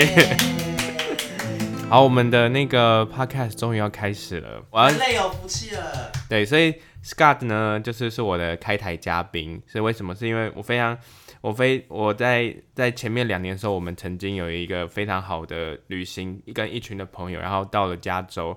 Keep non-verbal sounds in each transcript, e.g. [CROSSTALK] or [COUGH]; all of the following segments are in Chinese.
耶！[LAUGHS] 好，我们的那个 podcast 终于要开始了，我要累有福气了。对，所以 Scott 呢，就是是我的开台嘉宾，是为什么？是因为我非常，我非我在在前面两年的时候，我们曾经有一个非常好的旅行，跟一群的朋友，然后到了加州，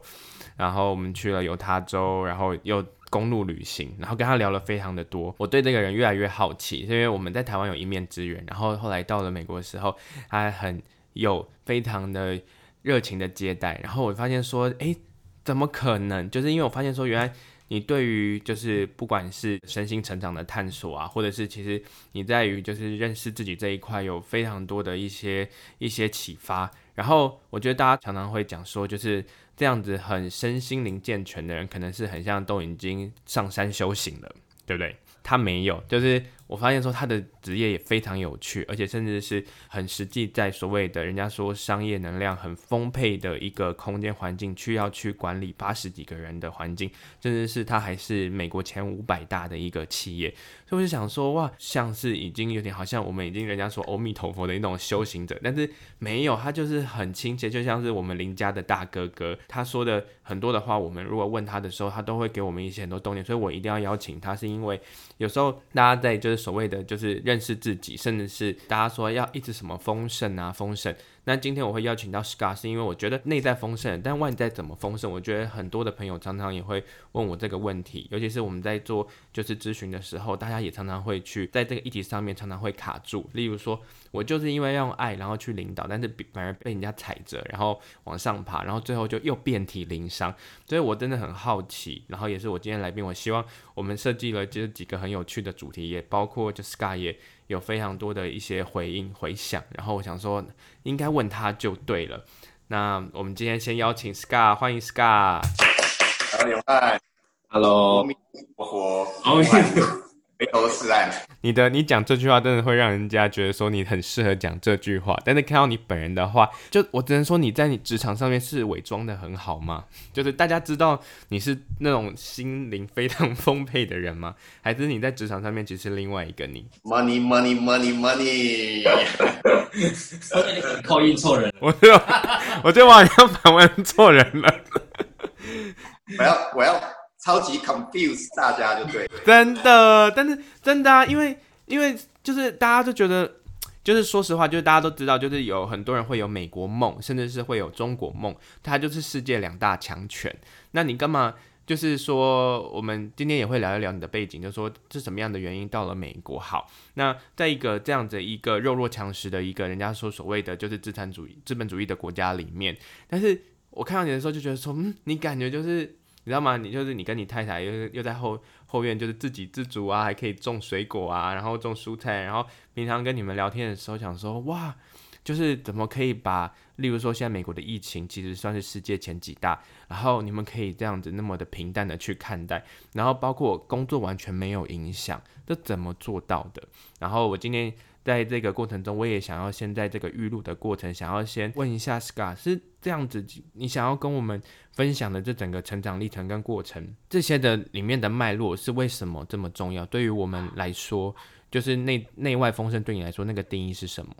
然后我们去了犹他州，然后又。公路旅行，然后跟他聊了非常的多，我对这个人越来越好奇，因为我们在台湾有一面之缘，然后后来到了美国的时候，他还很有非常的热情的接待，然后我发现说，诶，怎么可能？就是因为我发现说，原来你对于就是不管是身心成长的探索啊，或者是其实你在于就是认识自己这一块有非常多的一些一些启发，然后我觉得大家常常会讲说，就是。这样子很身心灵健全的人，可能是很像都已经上山修行了，对不对？他没有，就是。我发现说他的职业也非常有趣，而且甚至是很实际，在所谓的人家说商业能量很丰沛的一个空间环境，去要去管理八十几个人的环境，甚至是他还是美国前五百大的一个企业，所以我就想说，哇，像是已经有点好像我们已经人家说阿弥陀佛的一种修行者，但是没有，他就是很亲切，就像是我们邻家的大哥哥，他说的很多的话，我们如果问他的时候，他都会给我们一些很多动力，所以我一定要邀请他，是因为有时候大家在就。所谓的就是认识自己，甚至是大家说要一直什么丰盛啊，丰盛。那今天我会邀请到 Scott，是因为我觉得内在丰盛，但外在怎么丰盛？我觉得很多的朋友常常也会问我这个问题，尤其是我们在做就是咨询的时候，大家也常常会去在这个议题上面常常会卡住。例如说，我就是因为要用爱，然后去领导，但是反而被人家踩着，然后往上爬，然后最后就又遍体鳞伤。所以我真的很好奇，然后也是我今天来宾，我希望我们设计了就是几个很有趣的主题，也包括就 Scott 也。有非常多的一些回应回响，然后我想说应该问他就对了。那我们今天先邀请 Scott，欢迎 Scott。Hello，我回头是岸。你的你讲这句话真的会让人家觉得说你很适合讲这句话，但是看到你本人的话，就我只能说你在你职场上面是伪装的很好吗？[LAUGHS] 就是大家知道你是那种心灵非常丰沛的人吗？还是你在职场上面其实是另外一个你？Money money money money，[LAUGHS] 扣印错人，[LAUGHS] 我就我就好像访问错人了。我要我要。超级 confuse 大家就对，真的，但是真的啊，因为因为就是大家都觉得，就是说实话，就是大家都知道，就是有很多人会有美国梦，甚至是会有中国梦，它就是世界两大强权。那你干嘛？就是说，我们今天也会聊一聊你的背景，就是说是什么样的原因到了美国？好，那在一个这样子一个弱肉强食的一个人家说所谓的就是资产主义、资本主义的国家里面，但是我看到你的时候就觉得说，嗯，你感觉就是。你知道吗？你就是你跟你太太又又在后后院，就是自给自足啊，还可以种水果啊，然后种蔬菜，然后平常跟你们聊天的时候，想说哇，就是怎么可以把，例如说现在美国的疫情其实算是世界前几大，然后你们可以这样子那么的平淡的去看待，然后包括工作完全没有影响，这怎么做到的？然后我今天。在这个过程中，我也想要先在这个预录的过程，想要先问一下 Scott，是这样子，你想要跟我们分享的这整个成长历程跟过程，这些的里面的脉络是为什么这么重要？对于我们来说，就是内内外丰盛对你来说那个定义是什么？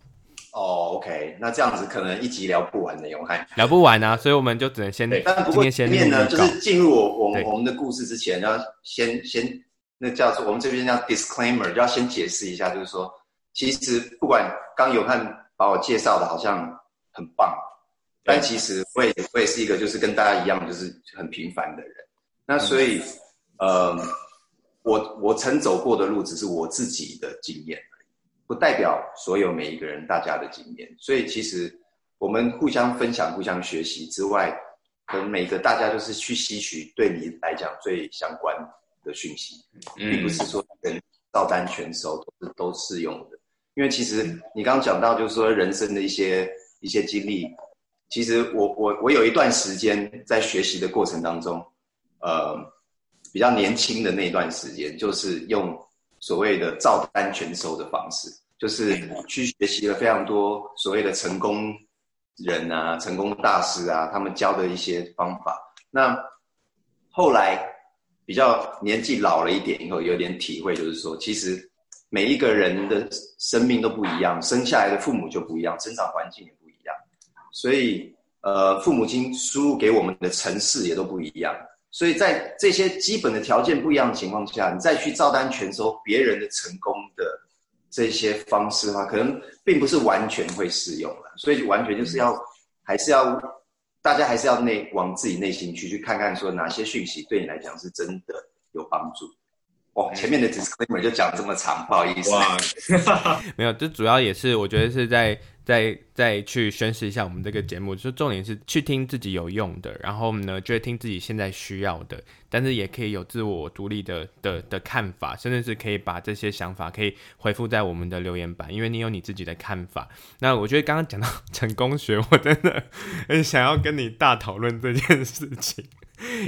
哦，OK，那这样子可能一集聊不完的，永汉聊不完啊，所以我们就只能先对。但不过前面呢，就是进入我我我们的故事之前，要先先那叫做我们这边叫 disclaimer，就要先解释一下，就是说。其实不管刚有汉把我介绍的好像很棒，但其实我也我也是一个就是跟大家一样就是很平凡的人。那所以，呃，我我曾走过的路只是我自己的经验而已，不代表所有每一个人大家的经验。所以其实我们互相分享、互相学习之外，可能每个大家就是去吸取对你来讲最相关的讯息，并不是说跟照单全收都是都适用的。因为其实你刚刚讲到，就是说人生的一些一些经历，其实我我我有一段时间在学习的过程当中，呃，比较年轻的那段时间，就是用所谓的照单全收的方式，就是去学习了非常多所谓的成功人啊、成功大师啊，他们教的一些方法。那后来比较年纪老了一点以后，有点体会，就是说其实。每一个人的生命都不一样，生下来的父母就不一样，成长环境也不一样。所以呃，父母亲输入给我们的城市也都不一样。所以在这些基本的条件不一样的情况下，你再去照单全收别人的成功的这些方式的话，可能并不是完全会适用了。所以完全就是要，还是要大家还是要内往自己内心去去看看，说哪些讯息对你来讲是真的有帮助。哇，前面的 disclaimer 就讲这么长，不好意思。哇，[LAUGHS] 没有，这主要也是我觉得是在。再再去宣示一下我们这个节目，就重点是去听自己有用的，然后呢，就会听自己现在需要的，但是也可以有自我独立的的的看法，甚至是可以把这些想法可以回复在我们的留言板，因为你有你自己的看法。那我觉得刚刚讲到 [LAUGHS] 成功学，我真的很想要跟你大讨论这件事情。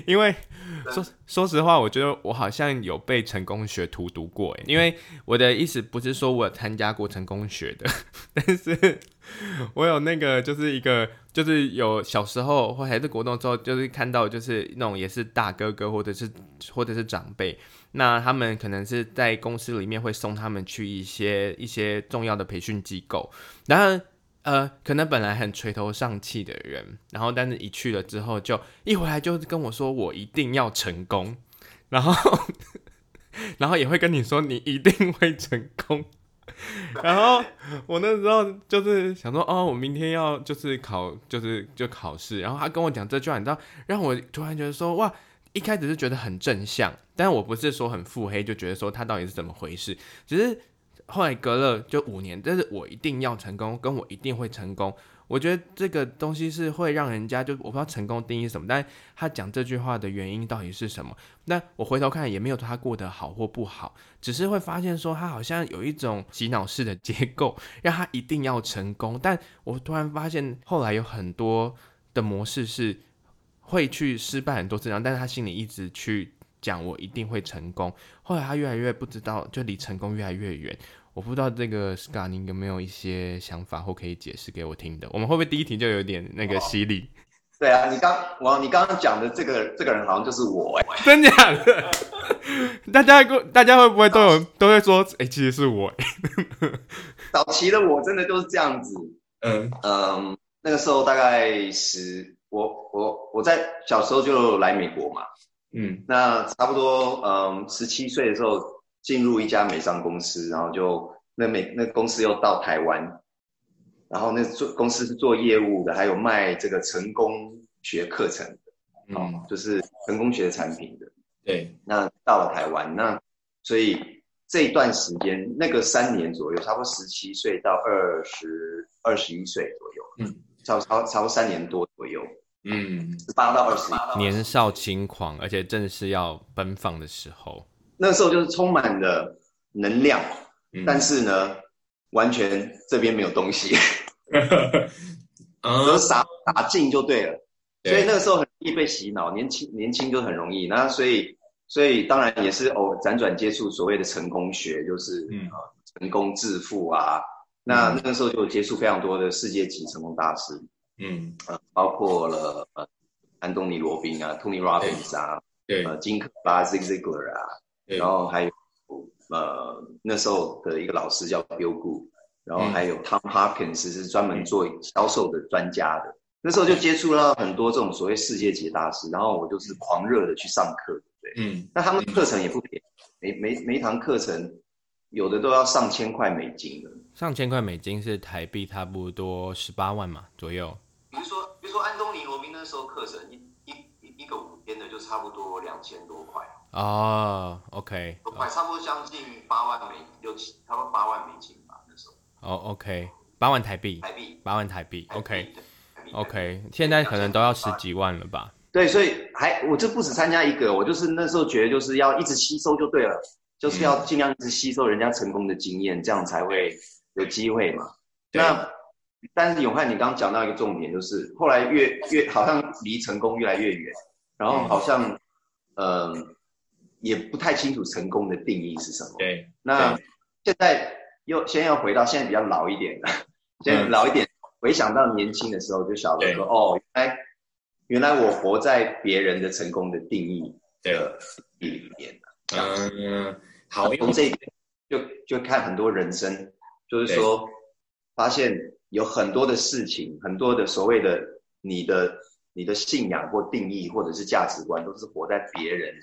因为说说实话，我觉得我好像有被成功学荼毒过诶。因为我的意思不是说我有参加过成功学的，[LAUGHS] 但是我有那个就是一个就是有小时候或还是国中之后，就是看到就是那种也是大哥哥或者是或者是长辈，那他们可能是在公司里面会送他们去一些一些重要的培训机构，然后。呃，可能本来很垂头丧气的人，然后但是一去了之后，就一回来就跟我说，我一定要成功，然后 [LAUGHS] 然后也会跟你说你一定会成功，然后我那时候就是想说，哦，我明天要就是考，就是就考试，然后他跟我讲这句话，你知道，让我突然觉得说，哇，一开始是觉得很正向，但我不是说很腹黑，就觉得说他到底是怎么回事，只是。后来隔了就五年，但是我一定要成功，跟我一定会成功。我觉得这个东西是会让人家就我不知道成功定义什么，但他讲这句话的原因到底是什么？那我回头看也没有他过得好或不好，只是会发现说他好像有一种洗脑式的结构，[LAUGHS] 让他一定要成功。但我突然发现后来有很多的模式是会去失败很多次，然后但是他心里一直去。讲我一定会成功，后来他越来越不知道，就离成功越来越远。我不知道这个 Scott 你有没有一些想法或可以解释给我听的？我们会不会第一题就有点那个犀利？[LAUGHS] 对啊，你刚我你刚刚讲的这个这个人好像就是我哎，[LAUGHS] 真假的？[LAUGHS] 大家会大家会不会都有都会说哎、欸，其实是我哎。早期的我真的就是这样子，嗯嗯，那个时候大概十，我我我在小时候就来美国嘛。嗯，那差不多，嗯，十七岁的时候进入一家美商公司，然后就那美那公司又到台湾，然后那做公司是做业务的，还有卖这个成功学课程的，嗯、哦，就是成功学的产品的。对，那到了台湾，那所以这一段时间，那个三年左右，差不多十七岁到二十二十一岁左右，嗯，差不多差不多三年多左右。嗯，十八到二十，年少轻狂，而且正是要奔放的时候。那时候就是充满了能量，嗯、但是呢，完全这边没有东西，都傻傻劲就对了。对，所以那个时候很容易被洗脑，年轻年轻就很容易。那所以所以当然也是偶，辗转接触所谓的成功学，就是、嗯、成功致富啊。那那个时候就接触非常多的世界级成功大师。嗯呃，包括了呃，安东尼罗宾啊，Tony Robbins 啊，对，呃，金克巴 Zig Ziglar 啊，对，然后还有呃那时候的一个老师叫 Bill Gu，然后还有 Tom Hopkins 是专门做销售的专家的，那时候就接触了很多这种所谓世界级大师，然后我就是狂热的去上课，对，嗯，那他们的课程也不便宜，每每每一堂课程有的都要上千块美金的，上千块美金是台币差不多十八万嘛左右。说，安东尼罗宾那时候课程一一一一个五天的就差不多两千多块哦。OK，快差不多将近八万美六七，差不多八万美金吧那时候。哦，OK，八万台币，台币八万台币。OK，OK，现在可能都要十几万了吧？对，所以还我就不止参加一个，我就是那时候觉得就是要一直吸收就对了，就是要尽量一直吸收人家成功的经验，这样才会有机会嘛。那。但是永汉，你刚刚讲到一个重点，就是后来越越好像离成功越来越远，然后好像嗯、呃、也不太清楚成功的定义是什么。对，那现在又先要回到现在比较老一点的，现在老一点回想到年轻的时候，就晓得说哦，原来原来我活在别人的成功的定义的里面。嗯，好，从这一点就就看很多人生，就是说发现。有很多的事情，很多的所谓的你的你的信仰或定义，或者是价值观，都是活在别人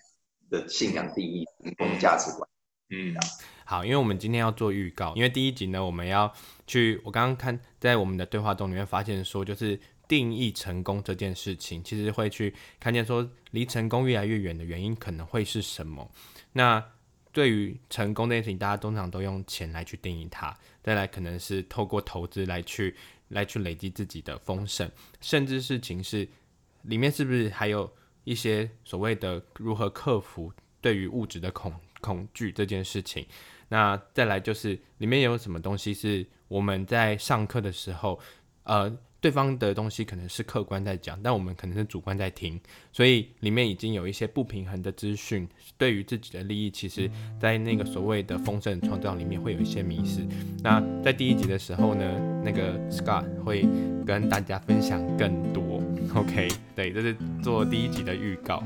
的信仰定义、或者价值观。嗯，好，因为我们今天要做预告，因为第一集呢，我们要去，我刚刚看在我们的对话中里面发现说，就是定义成功这件事情，其实会去看见说，离成功越来越远的原因可能会是什么。那对于成功这件事情，大家通常都用钱来去定义它，再来可能是透过投资来去来去累积自己的丰盛，甚至事情是里面是不是还有一些所谓的如何克服对于物质的恐恐惧这件事情，那再来就是里面有什么东西是我们在上课的时候，呃，对方的东西可能是客观在讲，但我们可能是主观在听，所以里面已经有一些不平衡的资讯，对于自己的利益，其实在那个所谓的丰盛创造里面会有一些迷失。那在第一集的时候呢，那个 Scott 会跟大家分享更多。OK，对，这是做第一集的预告。